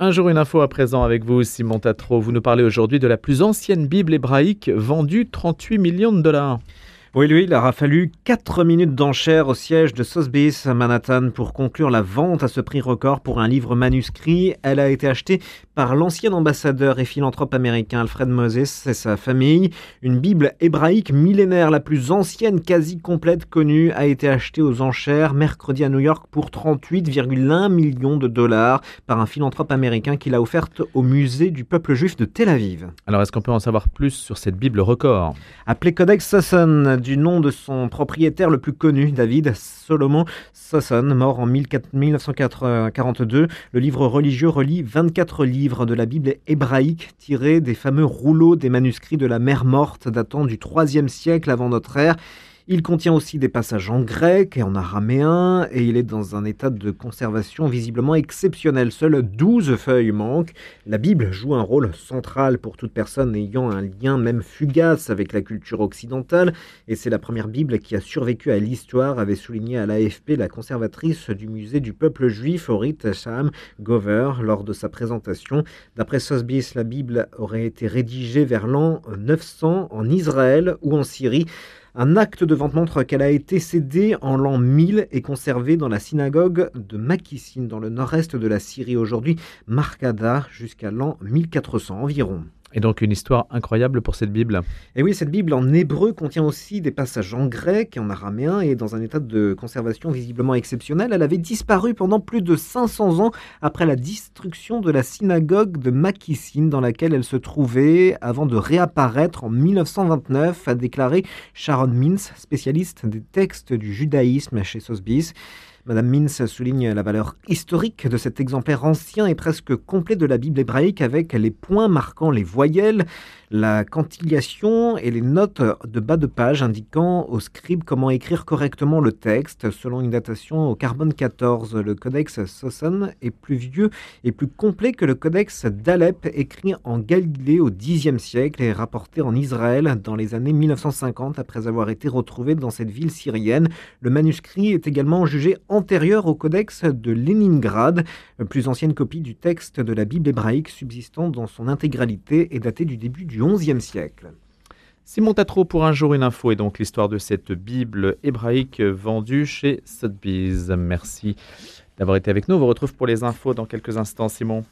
Un jour une info à présent avec vous, Simon Tatro. Vous nous parlez aujourd'hui de la plus ancienne Bible hébraïque vendue 38 millions de dollars. Oui, lui, il aura fallu 4 minutes d'enchère au siège de Sotheby's à Manhattan pour conclure la vente à ce prix record pour un livre manuscrit. Elle a été achetée par l'ancien ambassadeur et philanthrope américain Alfred Moses et sa famille. Une Bible hébraïque millénaire, la plus ancienne quasi complète connue, a été achetée aux enchères mercredi à New York pour 38,1 millions de dollars par un philanthrope américain qui l'a offerte au musée du peuple juif de Tel Aviv. Alors, est-ce qu'on peut en savoir plus sur cette Bible record? Appelée Codex Sasson, du nom de son propriétaire le plus connu, David Solomon Sasson, mort en 1942. Le livre religieux relie 24 livres de la Bible hébraïque tirés des fameux rouleaux des manuscrits de la mer morte datant du 3 siècle avant notre ère. Il contient aussi des passages en grec et en araméen, et il est dans un état de conservation visiblement exceptionnel. Seules 12 feuilles manquent. La Bible joue un rôle central pour toute personne ayant un lien même fugace avec la culture occidentale, et c'est la première Bible qui a survécu à l'histoire, avait souligné à l'AFP la conservatrice du musée du peuple juif, Orit Sham Gover, lors de sa présentation. D'après Sotheby's, la Bible aurait été rédigée vers l'an 900 en Israël ou en Syrie. Un acte de vente montre qu'elle a été cédée en l'an 1000 et conservée dans la synagogue de Makissin, dans le nord-est de la Syrie, aujourd'hui Markada, jusqu'à l'an 1400 environ. Et donc une histoire incroyable pour cette Bible. Et oui, cette Bible en hébreu contient aussi des passages en grec et en araméen et dans un état de conservation visiblement exceptionnel. Elle avait disparu pendant plus de 500 ans après la destruction de la synagogue de Makissin dans laquelle elle se trouvait avant de réapparaître en 1929, a déclaré Sharon Mintz, spécialiste des textes du judaïsme chez Sotheby's. Madame Mintz souligne la valeur historique de cet exemplaire ancien et presque complet de la Bible hébraïque avec les points marquant les voyelles, la cantillation et les notes de bas de page indiquant au scribe comment écrire correctement le texte. Selon une datation au carbone 14, le codex Sosson est plus vieux et plus complet que le codex d'Alep écrit en Galilée au Xe siècle et rapporté en Israël dans les années 1950 après avoir été retrouvé dans cette ville syrienne. Le manuscrit est également jugé antérieur au codex de Leningrad, plus ancienne copie du texte de la Bible hébraïque subsistant dans son intégralité et datée du début du XIe siècle. Simon Tatro pour un jour une info et donc l'histoire de cette Bible hébraïque vendue chez Sotheby's. Merci d'avoir été avec nous. On vous retrouve pour les infos dans quelques instants, Simon.